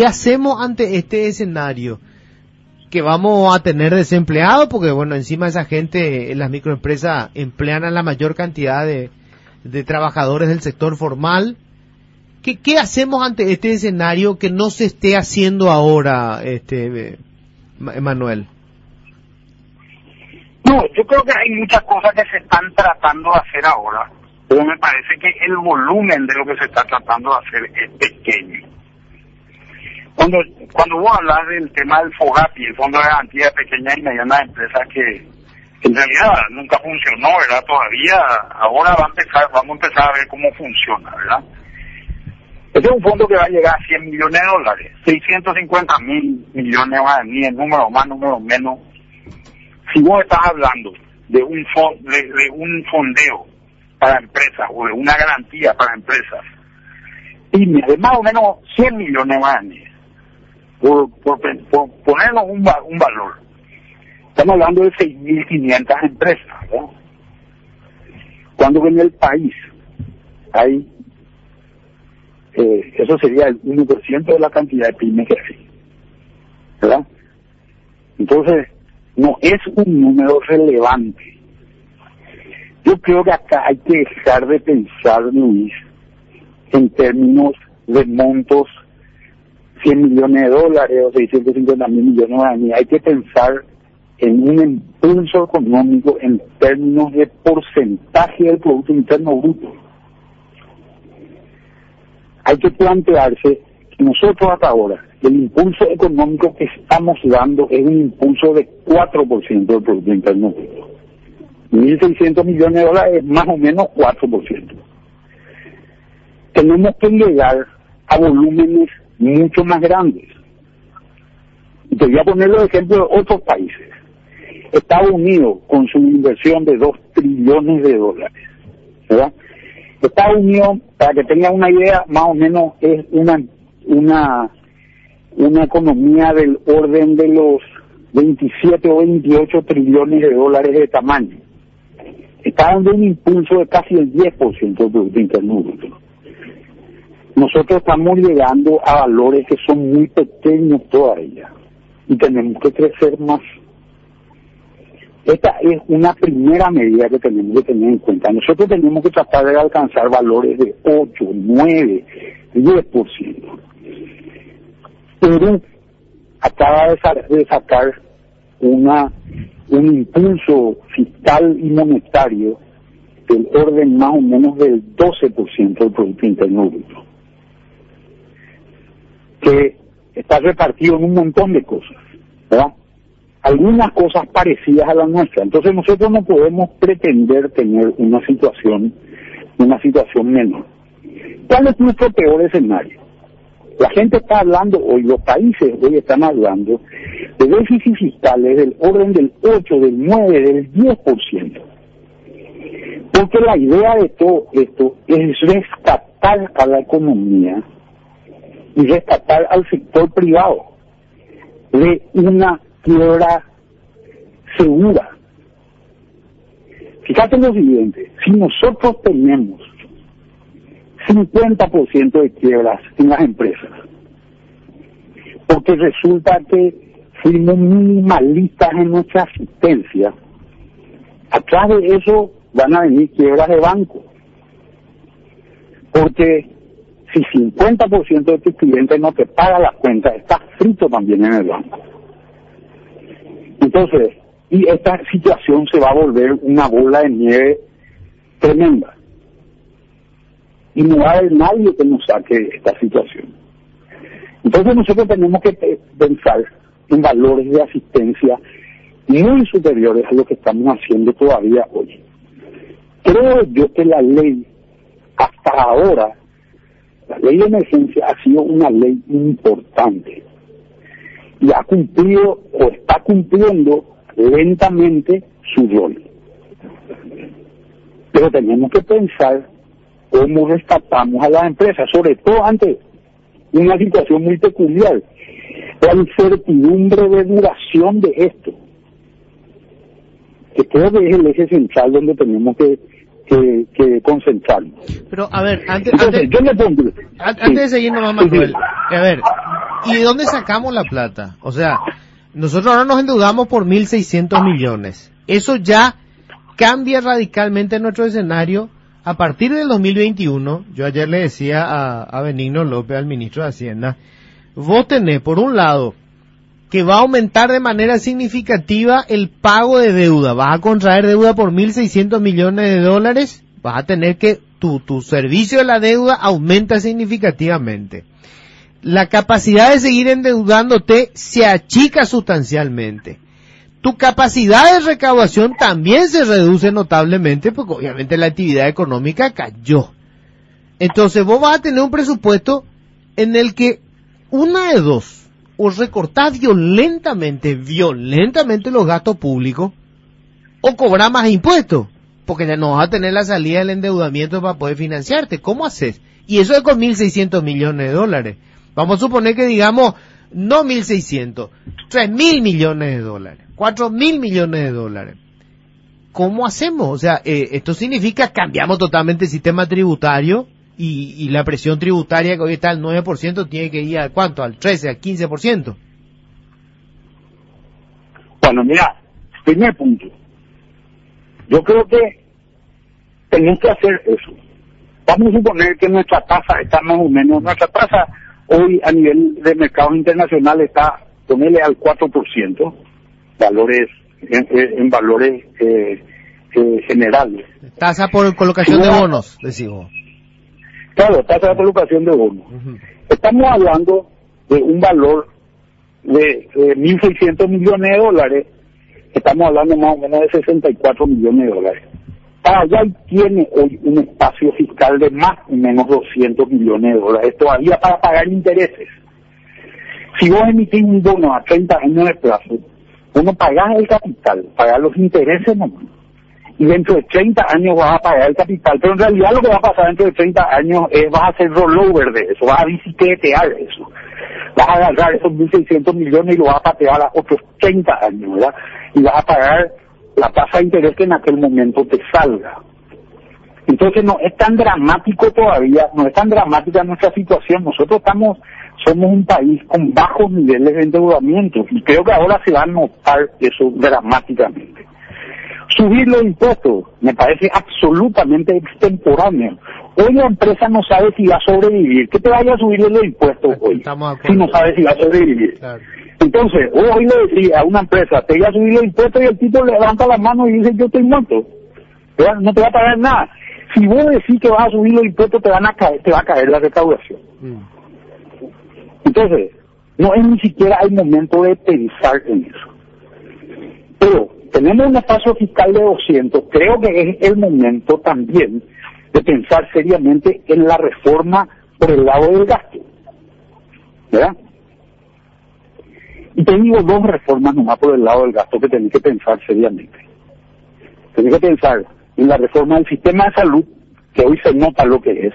¿Qué hacemos ante este escenario? Que vamos a tener desempleados, porque bueno, encima esa gente, las microempresas emplean a la mayor cantidad de, de trabajadores del sector formal. ¿Qué, ¿Qué hacemos ante este escenario que no se esté haciendo ahora, este, Manuel? No, yo creo que hay muchas cosas que se están tratando de hacer ahora, pero me parece que el volumen de lo que se está tratando de hacer es pequeño. Cuando cuando vos hablas del tema del FOGAPI, el Fondo de Garantía de Pequeñas y Medianas Empresas, que en realidad nunca funcionó, ¿verdad? Todavía, ahora va a empezar, vamos a empezar a ver cómo funciona, ¿verdad? Este es un fondo que va a llegar a 100 millones de dólares, 650 mil millones más, ni el número más, número menos. Si vos estás hablando de un, de, un fondeo para empresas o de una garantía para empresas, y de más o menos 100 millones más, por, por, ponernos un, valor, estamos hablando de 6.500 empresas, ¿verdad? Cuando en el país hay eh, eso sería el 1% de la cantidad de pymes que hay. ¿Verdad? Entonces, no es un número relevante. Yo creo que acá hay que dejar de pensar, Luis, en términos de montos 100 millones de dólares o 650 mil millones de años. Hay que pensar en un impulso económico en términos de porcentaje del Producto Interno Bruto hay que plantearse que nosotros hasta ahora, el impulso económico que estamos dando es un impulso de 4% del Producto Interno Bruto. 1.600 millones de dólares es más o menos 4%. Tenemos que llegar a volúmenes mucho más grandes. Y te voy a poner los ejemplos de otros países. Estados Unidos, con su inversión de 2 trillones de dólares. Estados Unidos, para que tengan una idea, más o menos es una, una, una economía del orden de los 27 o 28 trillones de dólares de tamaño. Está dando un impulso de casi el 10% del Producto Interno Nosotros estamos llegando a valores que son muy pequeños todavía y tenemos que crecer más. Esta es una primera medida que tenemos que tener en cuenta. Nosotros tenemos que tratar de alcanzar valores de 8, 9, 10%. Perú acaba de sacar una, un impulso fiscal y monetario del orden más o menos del 12% del Producto Interno Bruto, que está repartido en un montón de cosas, ¿verdad? algunas cosas parecidas a la nuestra. Entonces nosotros no podemos pretender tener una situación, una situación menor. ¿Cuál es nuestro peor escenario? La gente está hablando hoy, los países hoy están hablando de déficits fiscales del orden del 8, del 9, del 10%. Porque la idea de todo esto es rescatar a la economía y rescatar al sector privado de una quiebra segura. Fíjate lo siguiente, si nosotros tenemos 50% de quiebras en las empresas, porque resulta que fuimos minimalistas en nuestra asistencia, atrás de eso van a venir quiebras de banco. Porque si 50% de tus clientes no te paga las cuentas, estás frito también en el banco. Entonces, y esta situación se va a volver una bola de nieve tremenda. Y no va a haber nadie que nos saque esta situación. Entonces nosotros tenemos que pensar en valores de asistencia muy superiores a lo que estamos haciendo todavía hoy. Creo yo que la ley, hasta ahora, la ley de emergencia ha sido una ley importante y ha cumplido o está cumpliendo lentamente su rol. Pero tenemos que pensar cómo rescatamos a las empresas, sobre todo ante una situación muy peculiar, la incertidumbre de duración de esto, que creo es el eje central donde tenemos que, concentrarnos. Pero, a ver, antes, antes, de seguir nomás, Manuel, a ver, ¿Y de dónde sacamos la plata? O sea, nosotros ahora nos endeudamos por 1.600 millones. Eso ya cambia radicalmente nuestro escenario a partir del 2021. Yo ayer le decía a, a Benigno López, al ministro de Hacienda, vos tenés, por un lado, que va a aumentar de manera significativa el pago de deuda. Vas a contraer deuda por 1.600 millones de dólares. Vas a tener que tu, tu servicio de la deuda aumenta significativamente. La capacidad de seguir endeudándote se achica sustancialmente. Tu capacidad de recaudación también se reduce notablemente porque obviamente la actividad económica cayó. Entonces vos vas a tener un presupuesto en el que una de dos, o recortar violentamente, violentamente los gastos públicos, o cobrar más impuestos, porque ya no vas a tener la salida del endeudamiento para poder financiarte. ¿Cómo haces? Y eso es con 1.600 millones de dólares. Vamos a suponer que digamos, no 1.600, 3.000 millones de dólares, 4.000 millones de dólares. ¿Cómo hacemos? O sea, eh, esto significa cambiamos totalmente el sistema tributario, y, la presión tributaria que hoy está al 9% tiene que ir a cuánto, al 13, al 15%. Bueno, mira, primer punto. Yo creo que tenemos que hacer eso. Vamos a suponer que nuestra tasa está más o menos, nuestra tasa hoy a nivel de mercado internacional está, ponele al 4%, valores, en, valores eh, eh, generales. Tasa por colocación de bonos, decimos. Claro, tasa de colocación de bonos. Estamos hablando de un valor de, 1.600 millones de dólares, estamos hablando más o menos de 64 millones de dólares. ya tiene hoy un espacio fiscal de más o menos 200 millones de dólares, todavía para pagar intereses. Si vos emitís un bono a 30 años de plazo, uno pagás el capital, pagás los intereses nomás y dentro de 30 años vas a pagar el capital, pero en realidad lo que va a pasar dentro de 30 años es vas a hacer rollover de eso, vas a bicicletear eso, vas a agarrar esos 1.600 millones y lo vas a patear a otros 30 años, ¿verdad? Y vas a pagar la tasa de interés que en aquel momento te salga. Entonces no es tan dramático todavía, no es tan dramática nuestra situación. Nosotros estamos, somos un país con bajos niveles de endeudamiento y creo que ahora se va a notar eso dramáticamente. Subir los impuestos me parece absolutamente extemporáneo. Hoy la empresa no sabe si va a sobrevivir. ¿Qué te vaya a subir los impuestos hoy? Si no sabe si va a sobrevivir. Entonces, hoy le decía a una empresa, te voy a subir los impuestos y el tipo levanta la mano y dice, yo estoy muerto. No te va a pagar nada. Si vos decís que vas a subir los impuestos, te, van a caer, te va a caer la recaudación. Mm. Entonces, no es ni siquiera el momento de pensar en eso. Pero tenemos un espacio fiscal de 200, creo que es el momento también de pensar seriamente en la reforma por el lado del gasto. ¿Verdad? Y te digo dos reformas nomás por el lado del gasto que tenés que pensar seriamente. Tenés que pensar en la reforma del sistema de salud, que hoy se nota lo que es.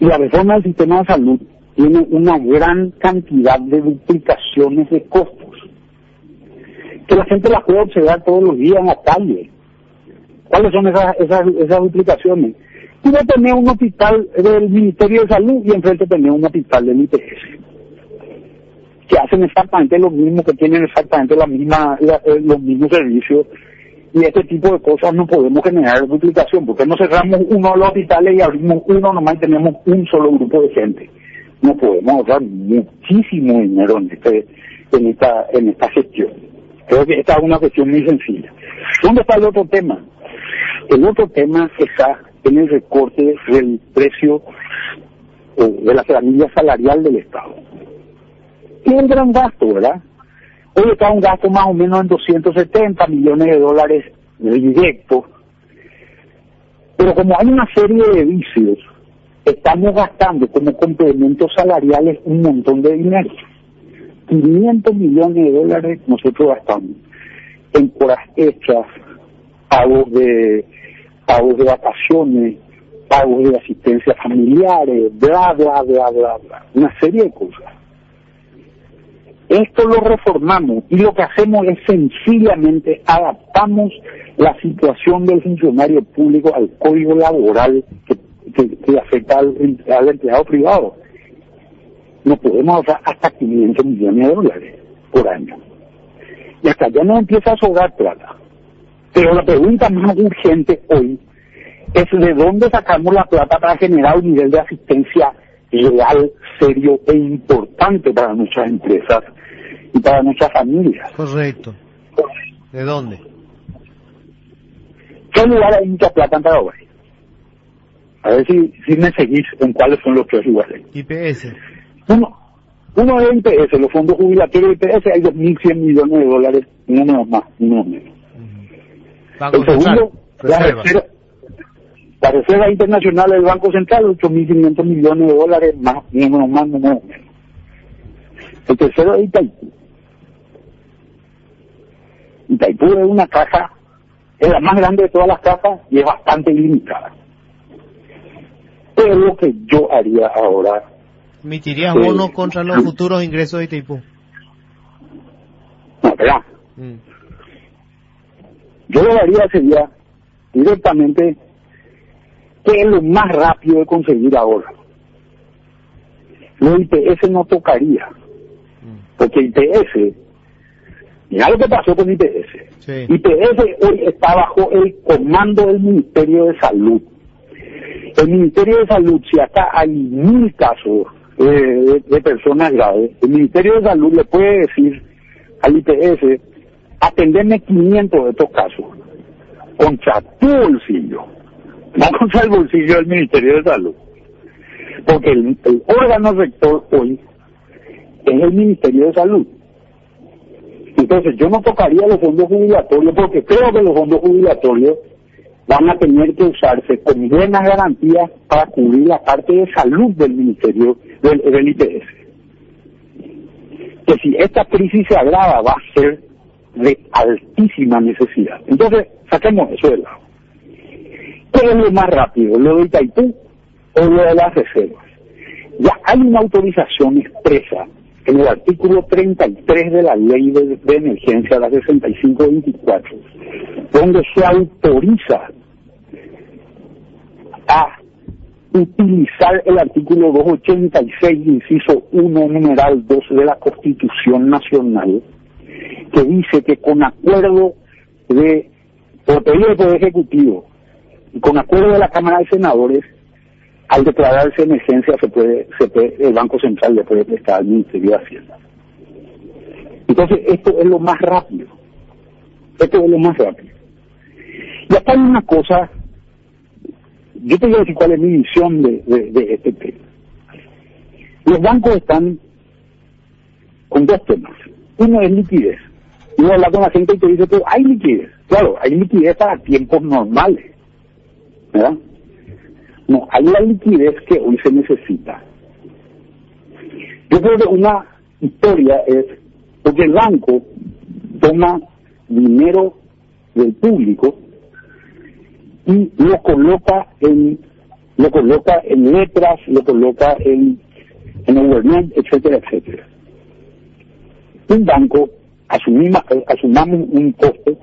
Y la reforma del sistema de salud tiene una gran cantidad de duplicaciones de costos que la gente las puede observar todos los días en la calle. ¿Cuáles son esas, esas, esas duplicaciones? Vas a tener un hospital del Ministerio de Salud y enfrente tener un hospital del IPS que hacen exactamente lo mismo, que tienen exactamente eh, los mismos servicios y este tipo de cosas no podemos generar duplicación, porque no cerramos uno de los hospitales y abrimos uno nomás y tenemos un solo grupo de gente. No podemos ahorrar muchísimo dinero en, este, en, esta, en esta gestión. Creo que esta es una cuestión muy sencilla. ¿Dónde está el otro tema? El otro tema está en el recorte del precio de la planilla salarial del Estado. Es un gran gasto, ¿verdad? Hoy está un gasto más o menos en 270 millones de dólares directos, pero como hay una serie de vicios, estamos gastando como complementos salariales un montón de dinero. 500 millones de dólares nosotros gastamos en horas hechas, pagos de, pagos de vacaciones, pagos de asistencia familiares, bla, bla, bla, bla, bla, una serie de cosas. Esto lo reformamos y lo que hacemos es sencillamente adaptamos la situación del funcionario público al código laboral que, afecta al empleado privado nos podemos ahorrar hasta 500 millones de dólares por año. Y hasta ya no empieza a sobrar plata. Pero la pregunta más urgente hoy es de dónde sacamos la plata para generar un nivel de asistencia real, serio e importante para nuestras empresas y para nuestras familias. Correcto. ¿De dónde? ¿Qué lugar hay mucha plata en Paraguay? A ver si, si me seguís en cuáles son los tres lugares. IPS. Uno, uno es IPS, los fondos jubilatorios de IPS hay 2.100 millones de dólares, no menos más, no menos. Banco El segundo, la reserva. reserva, la reserva internacional del Banco Central, 8.500 millones de dólares más, no menos más, no menos. El tercero es Itaipú. Itaipú es una caja, es la más grande de todas las cajas y es bastante limitada. Pero lo que yo haría ahora, ¿Emitirías Sí. bonos contra los futuros ingresos de Itaipú? no, ¿verdad? Mm. Yo lo haría sería directamente que es lo más rápido de conseguir ahora. Lo IPS no tocaría, porque IPS, mira lo que pasó con IPS. Sí. IPS hoy está bajo el comando del Ministerio de Salud. El Ministerio de Salud, si acá hay mil casos eh, de, de personas graves, el Ministerio de Salud le puede decir al IPS, atenderme 500 de estos casos, contra tu bolsillo, no contra el bolsillo del Ministerio de Salud. Porque el, órgano rector hoy es el Ministerio de Salud. Entonces yo no tocaría los fondos jubilatorios porque creo que los fondos jubilatorios van a tener que usarse con buenas garantías para cubrir la parte de salud del Ministerio del, del IPS. Que si esta crisis se agrava va a ser de altísima necesidad. Entonces saquemos eso de lado. ¿Qué es lo más rápido? ¿Lo de Itaipú o lo de las reservas? Ya hay una autorización expresa en el artículo 33 de la ley de, de emergencia, la 6524, donde se autoriza a utilizar el artículo 286, inciso 1, numeral 2 de la Constitución Nacional, que dice que con acuerdo de, por pedido del Poder Ejecutivo y con acuerdo de la Cámara de Senadores, al declararse emergencia se puede, se puede, el Banco Central le puede prestar al Ministerio de Hacienda. Entonces esto es lo más rápido. Esto es lo más rápido. Y acá hay una cosa, yo te voy a decir cuál es mi visión de, de, de este tema. Los bancos están con dos temas. Uno es liquidez. Uno habla con la gente y te dice, pero hay liquidez. Claro, hay liquidez para tiempos normales. ¿Verdad? No, hay la liquidez que hoy se necesita. Yo creo que una historia es porque el banco toma dinero del público y lo coloca en lo coloca en letras, lo coloca en en overnight, etcétera, etcétera. Un banco asumimos, asumamos un costo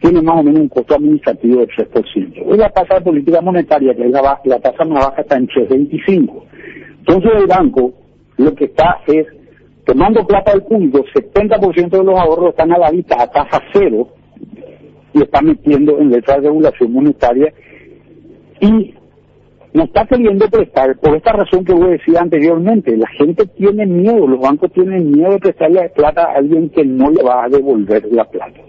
tiene más o menos un costo administrativo del 3%. Hoy la tasa de política monetaria, que es la, la tasa más baja, está en 3.25. Entonces el banco lo que está es tomando plata del público, 70% de los ahorros están a la vista a tasa cero y está metiendo en letras de regulación monetaria y no está queriendo prestar por esta razón que vos decía anteriormente. La gente tiene miedo, los bancos tienen miedo de prestarle plata a alguien que no le va a devolver la plata.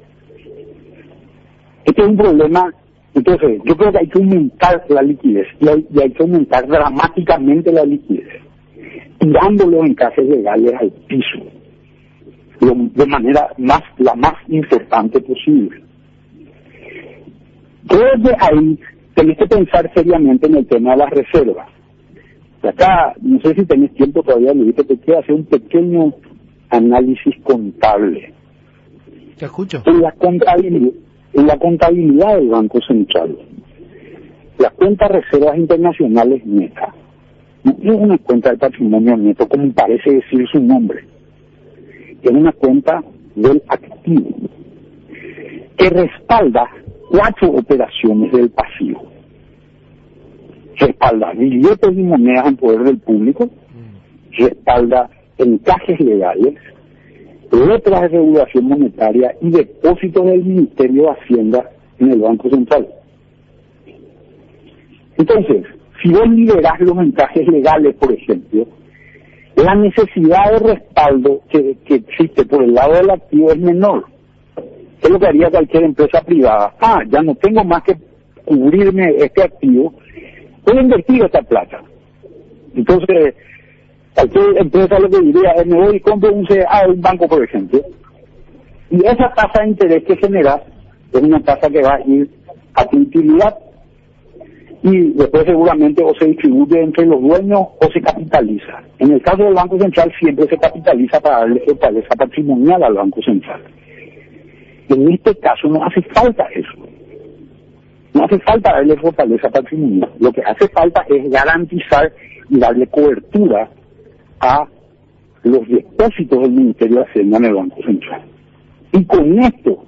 Este es un problema, entonces yo creo que hay que aumentar la liquidez y hay, y hay que aumentar dramáticamente la liquidez, tirándolo en casos legales al piso, lo- de manera más la más importante posible. Creo que ahí tenés que pensar seriamente en el tema de las reservas. Y acá, no sé si tenés tiempo todavía, dice que quiero hacer un pequeño análisis contable Te escucho. en la contabilidad, en la contabilidad del Banco Central. La cuenta de reservas internacionales neta no es una cuenta de patrimonio neto como parece decir su nombre. Es una cuenta del activo que respalda cuatro operaciones del pasivo. Respalda billetes y monedas en poder del público, Mm. respalda encajes legales, letras de regulación monetaria y depósitos del Ministerio de Hacienda en el Banco Central. Entonces, si vos liberás los encajes legales, por ejemplo, la necesidad de respaldo que, que existe por el lado del activo es menor. ¿Qué es lo que haría cualquier empresa privada? Ah, ya no tengo más que cubrirme este activo, voy a invertir esta plata. Entonces, cualquier empresa lo que diría es, me voy y compro un CA de un banco, por ejemplo, y esa tasa de interés que genera es una tasa que va a ir a tu utilidad y después seguramente o se distribuye entre los dueños o se capitaliza. En el caso del Banco Central siempre se capitaliza para darle fortaleza patrimonial al Banco Central. En este caso no hace falta eso. No hace falta darle fortaleza patrimonial. Lo que hace falta es garantizar y darle cobertura a los depósitos del Ministerio de Hacienda en el Banco Central. Y con esto,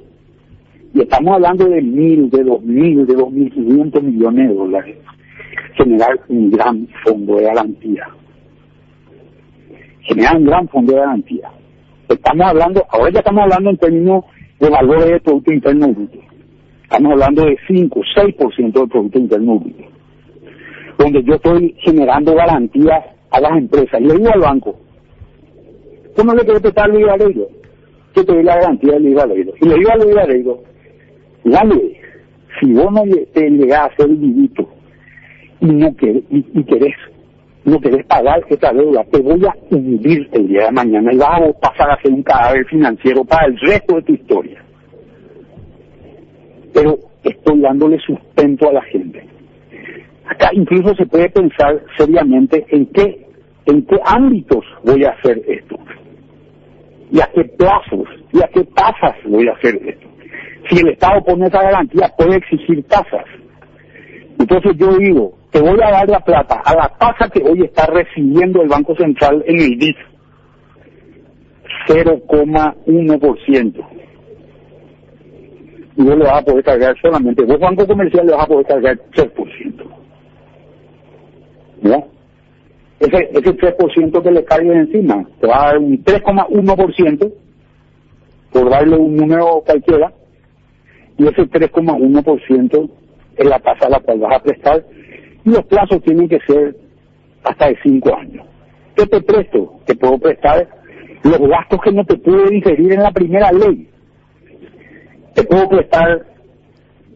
y estamos hablando de mil, de dos mil, de dos mil quinientos millones de dólares, generar un gran fondo de garantía. Generar un gran fondo de garantía. Estamos hablando, ahora ya estamos hablando en términos de valores de Producto Interno Bruto. Estamos hablando de 5, 6% del Producto Interno Bruto. Donde yo estoy generando garantías a las empresas. Y le digo al banco, ¿tú no le quieres prestar el IVA Yo te doy la garantía del IVA Y le digo al IVA dale, si vos no te llegás a el vivito y no querés, y, querés no querés pagar esta deuda, te voy a hundir el día de mañana y vas a pasar a ser un cadáver financiero para el resto de tu historia. Pero estoy dándole sustento a la gente. Acá incluso se puede pensar seriamente en qué, en qué ámbitos voy a hacer esto. Y a qué plazos, y a qué tasas voy a hacer esto. Si el Estado pone esa garantía, puede exigir tasas. Entonces yo digo, te voy a dar la plata a la tasa que hoy está recibiendo el Banco Central en el BIF, 0,1%. Y vos le vas a poder cargar solamente, vos banco comercial le vas a poder cargar 3%. ¿No? Ese, ese 3% que le cargue encima, te va a dar un 3,1%, por darle un número cualquiera, y ese 3,1% es la tasa a la cual vas a prestar y los plazos tienen que ser hasta de 5 años. ¿Qué te presto? Te puedo prestar los gastos que no te pude diferir en la primera ley. Te puedo prestar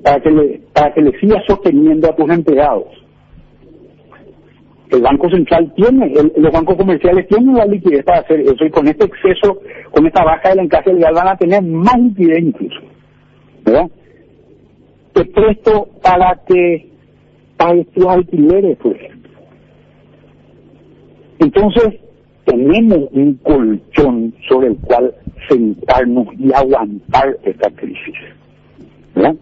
para que le, para que le sigas sosteniendo a tus empleados. El Banco Central tiene, los bancos comerciales tienen la liquidez para hacer eso y con este exceso, con esta baja del encaje legal van a tener más liquidez incluso. ¿verdad? Te presto para que pagues tus alquileres, ejemplo. Entonces, tenemos un colchón sobre el cual sentarnos y aguantar esta crisis. ¿verdad?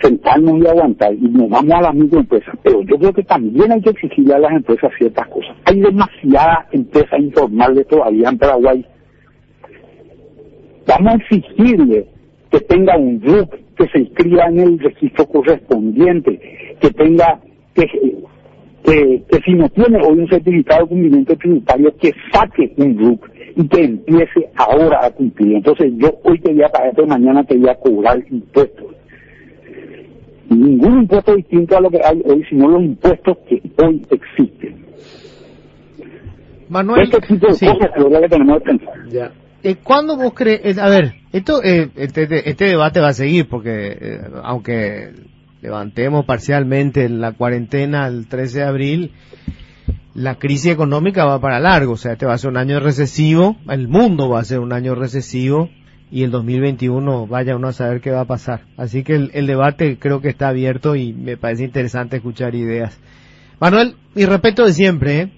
Sentarnos y aguantar, y nos vamos a las microempresas, pero yo creo que también hay que exigirle a las empresas ciertas cosas. Hay demasiadas empresas informales todavía en Paraguay. Vamos a exigirle que tenga un RUC, que se inscriba en el registro correspondiente, que tenga, que, que, si no tiene hoy un certificado de cumplimiento tributario, que saque un RUC y que empiece ahora a cumplir. Entonces yo hoy te voy a pagar, pero mañana te voy a cobrar impuestos. Ningún impuesto distinto a lo que hay hoy, sino los impuestos que hoy existen. Manuel, este tipo de cosas es lo que tenemos que pensar. Ya. Eh, ¿Cuándo vos crees, a ver, esto, eh, este, este, este, debate va a seguir porque eh, aunque levantemos parcialmente la cuarentena el 13 de abril, la crisis económica va para largo, o sea, este va a ser un año recesivo, el mundo va a ser un año recesivo y el 2021 vaya uno a saber qué va a pasar. Así que el, debate creo que está abierto y me parece interesante escuchar ideas. Manuel, mi respeto de siempre, ¿eh?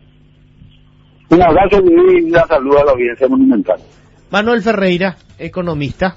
Un abrazo y una saludo a la audiencia monumental. Manuel Ferreira, economista,